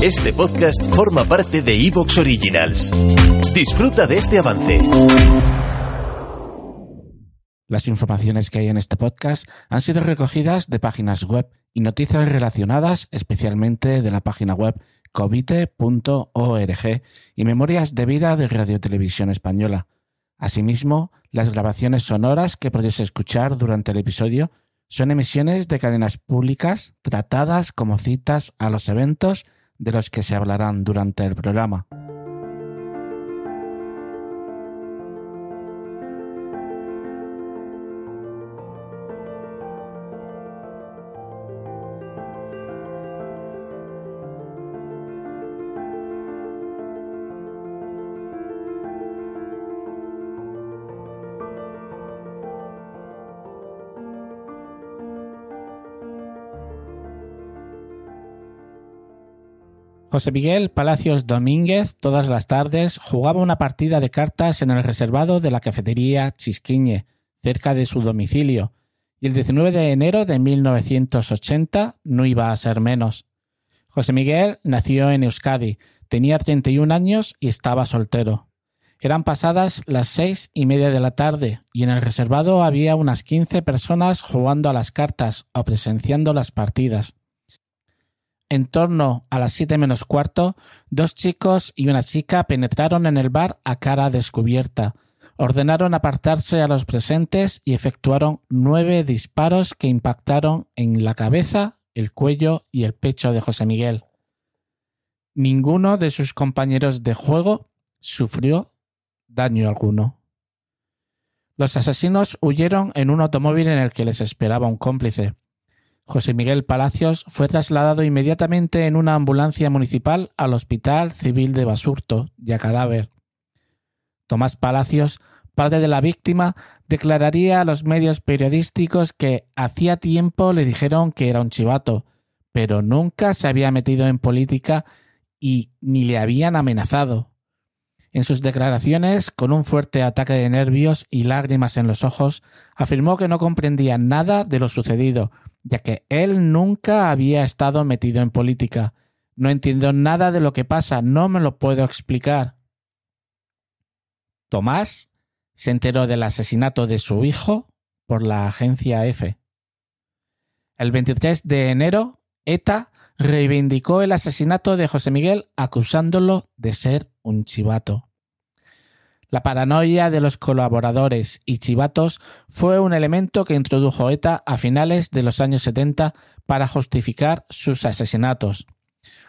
Este podcast forma parte de Evox Originals. Disfruta de este avance. Las informaciones que hay en este podcast han sido recogidas de páginas web y noticias relacionadas especialmente de la página web covite.org y memorias de vida de Radio Televisión Española. Asimismo, las grabaciones sonoras que podéis escuchar durante el episodio son emisiones de cadenas públicas tratadas como citas a los eventos de los que se hablarán durante el programa. José Miguel Palacios Domínguez todas las tardes jugaba una partida de cartas en el reservado de la cafetería Chisquiñe, cerca de su domicilio, y el 19 de enero de 1980 no iba a ser menos. José Miguel nació en Euskadi, tenía 31 años y estaba soltero. Eran pasadas las seis y media de la tarde y en el reservado había unas 15 personas jugando a las cartas o presenciando las partidas. En torno a las siete menos cuarto, dos chicos y una chica penetraron en el bar a cara descubierta, ordenaron apartarse a los presentes y efectuaron nueve disparos que impactaron en la cabeza, el cuello y el pecho de José Miguel. Ninguno de sus compañeros de juego sufrió daño alguno. Los asesinos huyeron en un automóvil en el que les esperaba un cómplice. José Miguel Palacios fue trasladado inmediatamente en una ambulancia municipal al Hospital Civil de Basurto, ya cadáver. Tomás Palacios, padre de la víctima, declararía a los medios periodísticos que hacía tiempo le dijeron que era un chivato, pero nunca se había metido en política y ni le habían amenazado. En sus declaraciones, con un fuerte ataque de nervios y lágrimas en los ojos, afirmó que no comprendía nada de lo sucedido ya que él nunca había estado metido en política. No entiendo nada de lo que pasa, no me lo puedo explicar. Tomás se enteró del asesinato de su hijo por la agencia F. El 23 de enero, ETA reivindicó el asesinato de José Miguel acusándolo de ser un chivato. La paranoia de los colaboradores y chivatos fue un elemento que introdujo ETA a finales de los años 70 para justificar sus asesinatos.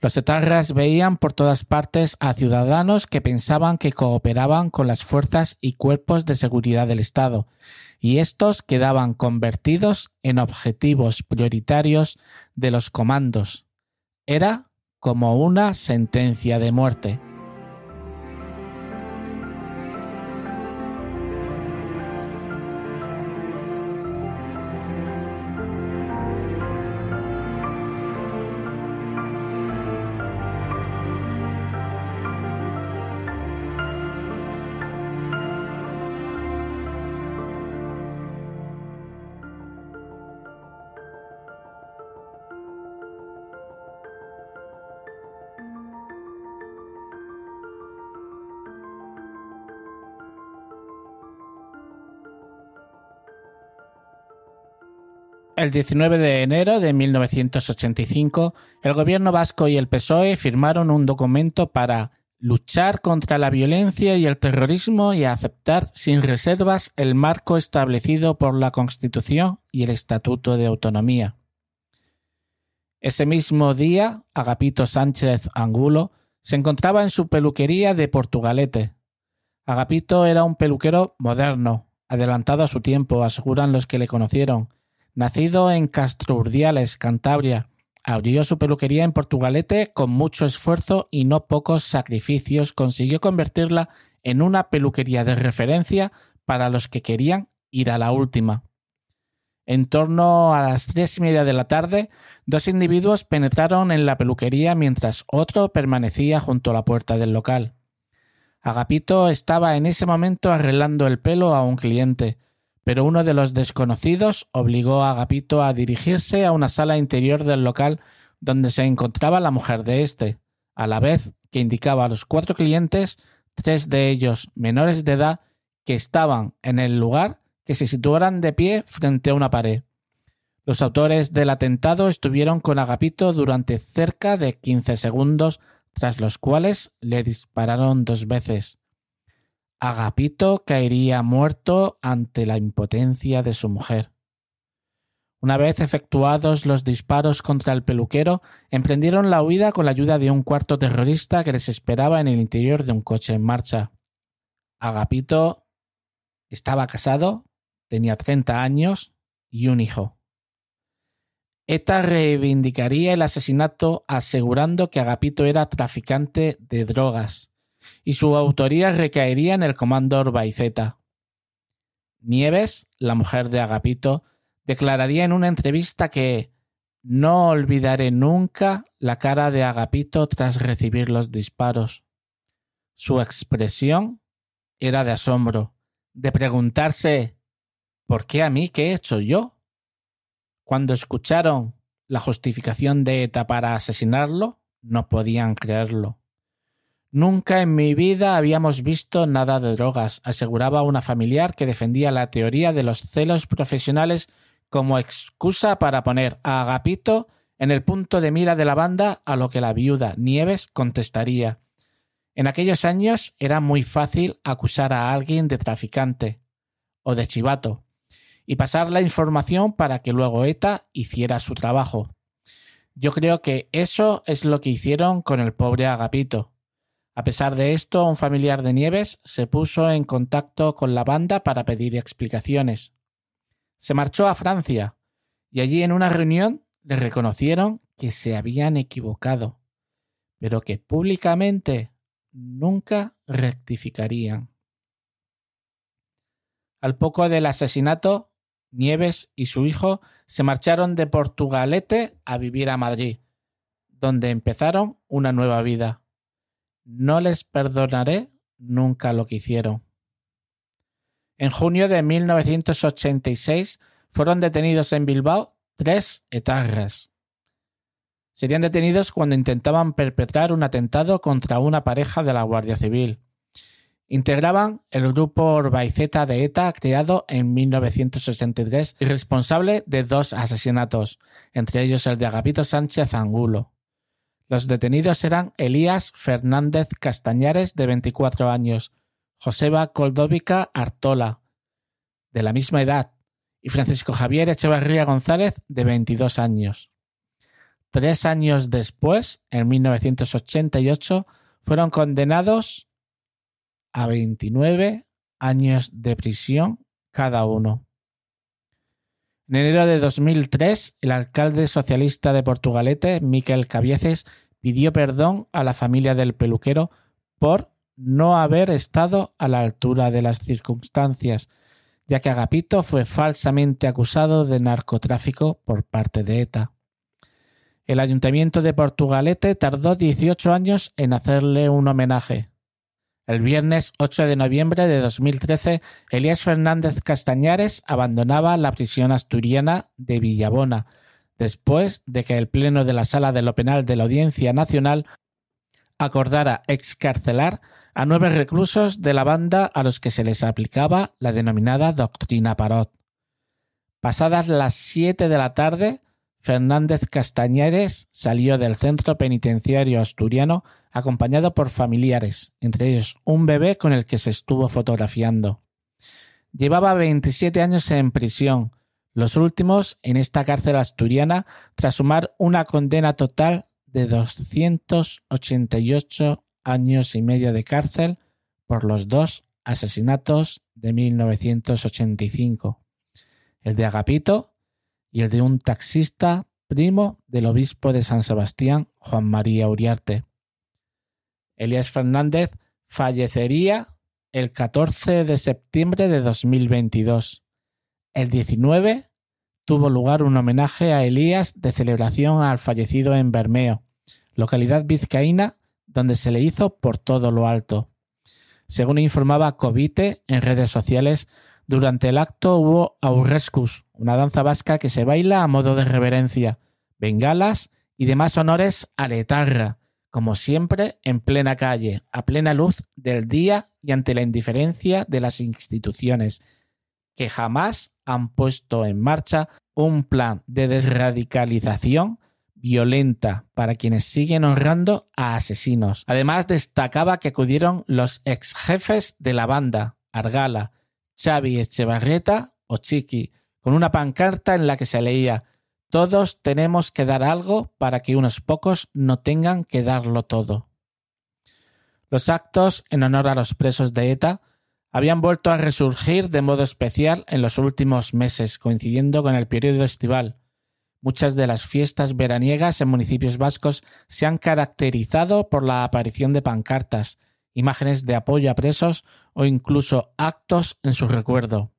Los etarras veían por todas partes a ciudadanos que pensaban que cooperaban con las fuerzas y cuerpos de seguridad del Estado, y estos quedaban convertidos en objetivos prioritarios de los comandos. Era como una sentencia de muerte. El 19 de enero de 1985, el gobierno vasco y el PSOE firmaron un documento para luchar contra la violencia y el terrorismo y aceptar sin reservas el marco establecido por la Constitución y el Estatuto de Autonomía. Ese mismo día, Agapito Sánchez Angulo se encontraba en su peluquería de Portugalete. Agapito era un peluquero moderno, adelantado a su tiempo, aseguran los que le conocieron, Nacido en Urdiales, Cantabria, abrió su peluquería en Portugalete con mucho esfuerzo y no pocos sacrificios consiguió convertirla en una peluquería de referencia para los que querían ir a la última. En torno a las tres y media de la tarde, dos individuos penetraron en la peluquería mientras otro permanecía junto a la puerta del local. Agapito estaba en ese momento arreglando el pelo a un cliente, pero uno de los desconocidos obligó a Agapito a dirigirse a una sala interior del local donde se encontraba la mujer de éste. a la vez que indicaba a los cuatro clientes, tres de ellos menores de edad, que estaban en el lugar, que se situaran de pie frente a una pared. Los autores del atentado estuvieron con Agapito durante cerca de 15 segundos, tras los cuales le dispararon dos veces. Agapito caería muerto ante la impotencia de su mujer. Una vez efectuados los disparos contra el peluquero, emprendieron la huida con la ayuda de un cuarto terrorista que les esperaba en el interior de un coche en marcha. Agapito estaba casado, tenía 30 años y un hijo. ETA reivindicaría el asesinato asegurando que Agapito era traficante de drogas y su autoría recaería en el comando Orbaiceta. Nieves, la mujer de Agapito, declararía en una entrevista que no olvidaré nunca la cara de Agapito tras recibir los disparos. Su expresión era de asombro, de preguntarse ¿por qué a mí qué he hecho yo? Cuando escucharon la justificación de ETA para asesinarlo, no podían creerlo. Nunca en mi vida habíamos visto nada de drogas, aseguraba una familiar que defendía la teoría de los celos profesionales como excusa para poner a Agapito en el punto de mira de la banda, a lo que la viuda Nieves contestaría. En aquellos años era muy fácil acusar a alguien de traficante o de chivato y pasar la información para que luego ETA hiciera su trabajo. Yo creo que eso es lo que hicieron con el pobre Agapito. A pesar de esto, un familiar de Nieves se puso en contacto con la banda para pedir explicaciones se marchó a Francia y allí en una reunión le reconocieron que se habían equivocado, pero que públicamente nunca rectificarían. Al poco del asesinato, Nieves y su hijo se marcharon de Portugalete a vivir a Madrid, donde empezaron una nueva vida. No les perdonaré nunca lo que hicieron. En junio de 1986 fueron detenidos en Bilbao tres etarras. Serían detenidos cuando intentaban perpetrar un atentado contra una pareja de la Guardia Civil. Integraban el grupo Orbaiceta de ETA creado en 1983 y responsable de dos asesinatos, entre ellos el de Agapito Sánchez Angulo. Los detenidos eran Elías Fernández Castañares, de 24 años, Joseba Coldovica Artola, de la misma edad, y Francisco Javier Echevarría González, de 22 años. Tres años después, en 1988, fueron condenados a 29 años de prisión cada uno. En enero de 2003, el alcalde socialista de Portugalete, Miquel Cabieces, pidió perdón a la familia del peluquero por no haber estado a la altura de las circunstancias, ya que Agapito fue falsamente acusado de narcotráfico por parte de ETA. El ayuntamiento de Portugalete tardó 18 años en hacerle un homenaje. El viernes 8 de noviembre de 2013, Elías Fernández Castañares abandonaba la prisión asturiana de Villabona, después de que el Pleno de la Sala de lo Penal de la Audiencia Nacional acordara excarcelar a nueve reclusos de la banda a los que se les aplicaba la denominada doctrina Parot. Pasadas las siete de la tarde, Fernández Castañeres salió del centro penitenciario asturiano acompañado por familiares, entre ellos un bebé con el que se estuvo fotografiando. Llevaba 27 años en prisión, los últimos en esta cárcel asturiana tras sumar una condena total de 288 años y medio de cárcel por los dos asesinatos de 1985, el de Agapito y el de un taxista primo del obispo de San Sebastián, Juan María Uriarte. Elías Fernández fallecería el 14 de septiembre de 2022. El 19 tuvo lugar un homenaje a Elías de celebración al fallecido en Bermeo, localidad vizcaína donde se le hizo por todo lo alto. Según informaba Covite en redes sociales, durante el acto hubo aurrescus, una danza vasca que se baila a modo de reverencia, bengalas y demás honores a la etarra, como siempre, en plena calle, a plena luz del día y ante la indiferencia de las instituciones, que jamás han puesto en marcha un plan de desradicalización violenta para quienes siguen honrando a asesinos. Además, destacaba que acudieron los ex jefes de la banda, Argala, Xavi Echevarreta o Chiqui, con una pancarta en la que se leía Todos tenemos que dar algo para que unos pocos no tengan que darlo todo. Los actos en honor a los presos de ETA habían vuelto a resurgir de modo especial en los últimos meses, coincidiendo con el periodo estival. Muchas de las fiestas veraniegas en municipios vascos se han caracterizado por la aparición de pancartas, imágenes de apoyo a presos o incluso actos en su recuerdo.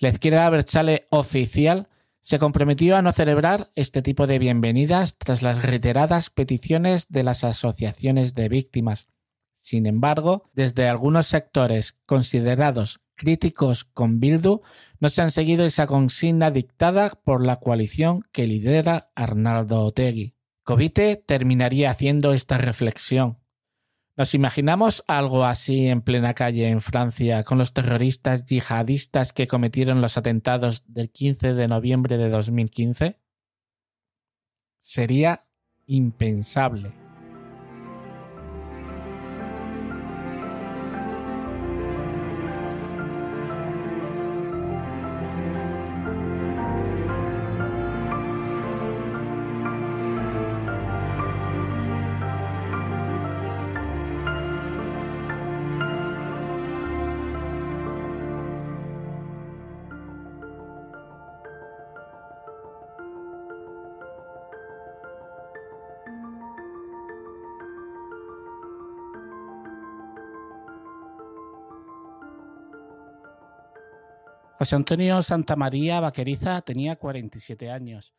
La izquierda Berchale oficial se comprometió a no celebrar este tipo de bienvenidas tras las reiteradas peticiones de las asociaciones de víctimas. Sin embargo, desde algunos sectores considerados críticos con Bildu no se han seguido esa consigna dictada por la coalición que lidera Arnaldo Otegui. Covite terminaría haciendo esta reflexión. ¿Nos imaginamos algo así en plena calle en Francia con los terroristas yihadistas que cometieron los atentados del 15 de noviembre de 2015? Sería impensable. José Antonio Santamaría Vaqueriza tenía 47 años.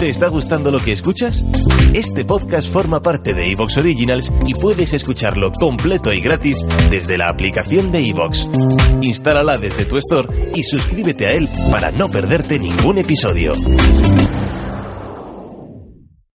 ¿Te está gustando lo que escuchas? Este podcast forma parte de Evox Originals y puedes escucharlo completo y gratis desde la aplicación de Evox. Instálala desde tu store y suscríbete a él para no perderte ningún episodio.